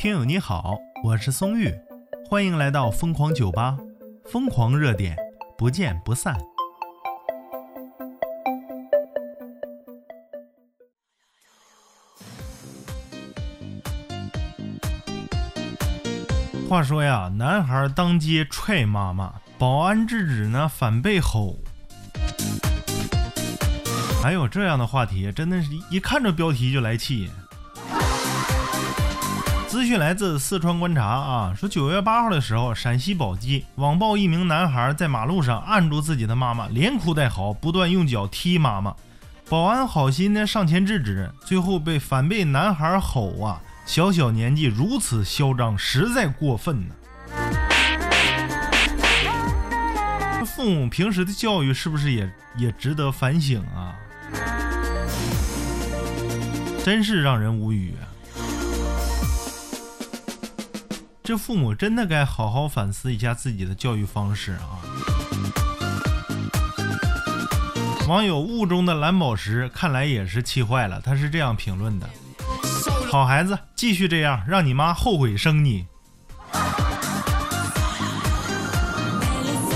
听友你好，我是松玉，欢迎来到疯狂酒吧，疯狂热点，不见不散。话说呀，男孩当街踹妈妈，保安制止呢，反被吼。还有这样的话题，真的是一看这标题就来气。资讯来自四川观察啊，说九月八号的时候，陕西宝鸡网曝一名男孩在马路上按住自己的妈妈，连哭带嚎，不断用脚踢妈妈。保安好心的上前制止，最后被反被男孩吼啊。小小年纪如此嚣张，实在过分呢。父母平时的教育是不是也也值得反省啊？真是让人无语啊！这父母真的该好好反思一下自己的教育方式啊！网友雾中的蓝宝石看来也是气坏了，他是这样评论的。好孩子，继续这样，让你妈后悔生你。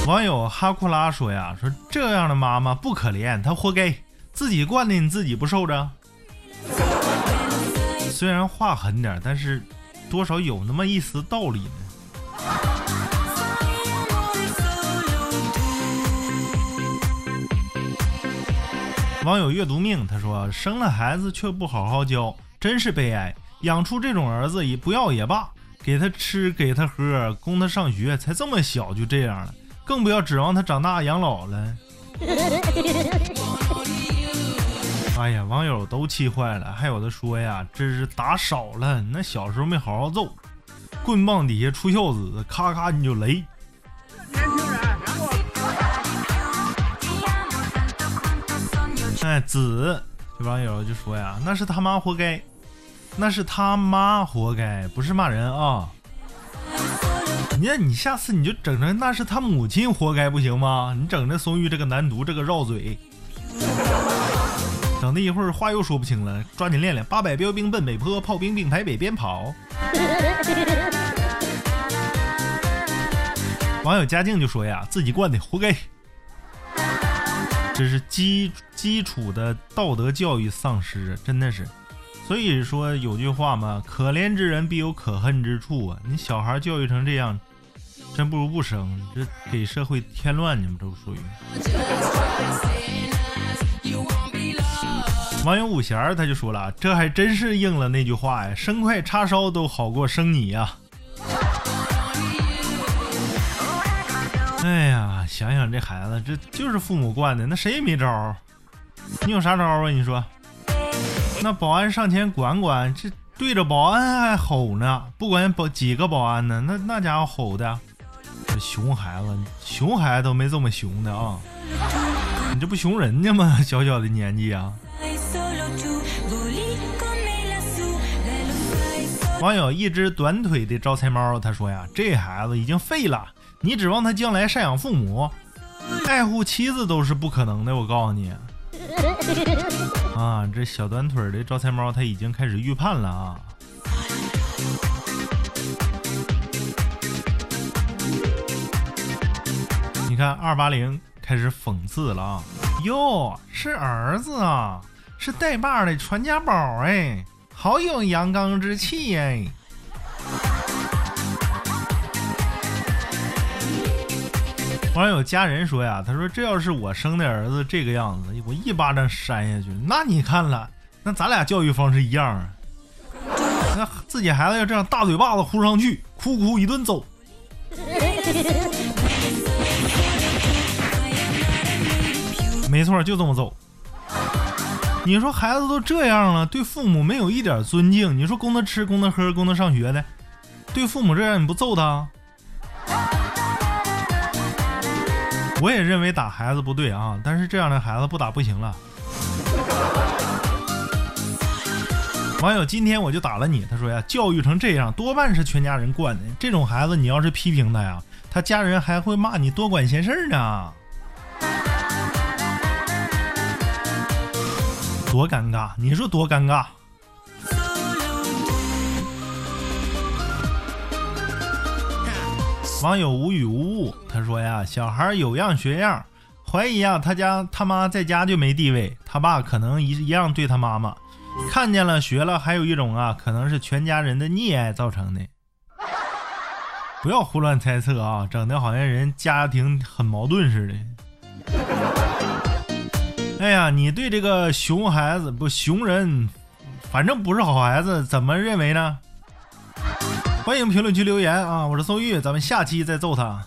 网友哈库拉说呀，说这样的妈妈不可怜，她活该，自己惯的你自己不受着。虽然话狠点，但是多少有那么一丝道理呢。网友阅读命他说，生了孩子却不好好教。真是悲哀，养出这种儿子也不要也罢，给他吃给他喝，供他上学，才这么小就这样了，更不要指望他长大养老了。哎呀，网友都气坏了，还有的说呀，这是打少了，那小时候没好好揍，棍棒底下出孝子，咔咔你就雷。哎，子，这网友就说呀，那是他妈活该。那是他妈活该，不是骂人啊！你你下次你就整成那是他母亲活该不行吗？你整这松玉这个难读，这个绕嘴，等的一会儿话又说不清了。抓紧练练，八百标兵奔北坡，炮兵并排北边跑。网友嘉靖就说呀，自己惯的，活该。这是基基础的道德教育丧失，真的是。所以说有句话嘛，可怜之人必有可恨之处啊！你小孩教育成这样，真不如不生，这给社会添乱，你们都属于。网友五弦儿他就说了，这还真是应了那句话呀，生快叉烧都好过生你呀！哎呀，想想这孩子，这就是父母惯的，那谁也没招儿你有啥招啊？你说？那保安上前管管，这对着保安还吼呢，不管保几个保安呢，那那家伙吼的，这熊孩子，熊孩子都没这么熊的啊！你这不熊人家吗？小小的年纪啊！网友一只短腿的招财猫，他说呀，这孩子已经废了，你指望他将来赡养父母、爱护妻子都是不可能的，我告诉你。啊，这小短腿的招财猫，他已经开始预判了啊！你看，二八零开始讽刺了啊！哟，是儿子啊，是带把的传家宝哎，好有阳刚之气哎！网友家人说呀，他说这要是我生的儿子这个样子，我一巴掌扇下去。那你看了，那咱俩教育方式一样啊。那自己孩子要这样大嘴巴子呼上去，哭哭一顿揍。没错，就这么揍。你说孩子都这样了，对父母没有一点尊敬。你说供他吃，供他喝，供他上学的，对父母这样你不揍他？我也认为打孩子不对啊，但是这样的孩子不打不行了。网友今天我就打了你，他说呀，教育成这样多半是全家人惯的。这种孩子你要是批评他呀，他家人还会骂你多管闲事呢，多尴尬！你说多尴尬？网友无语无物，他说呀，小孩有样学样，怀疑啊，他家他妈在家就没地位，他爸可能一一样对他妈妈，看见了学了，还有一种啊，可能是全家人的溺爱造成的。不要胡乱猜测啊，整的好像人家庭很矛盾似的。哎呀，你对这个熊孩子不熊人，反正不是好孩子，怎么认为呢？欢迎评论区留言啊！我是宋玉，咱们下期再揍他。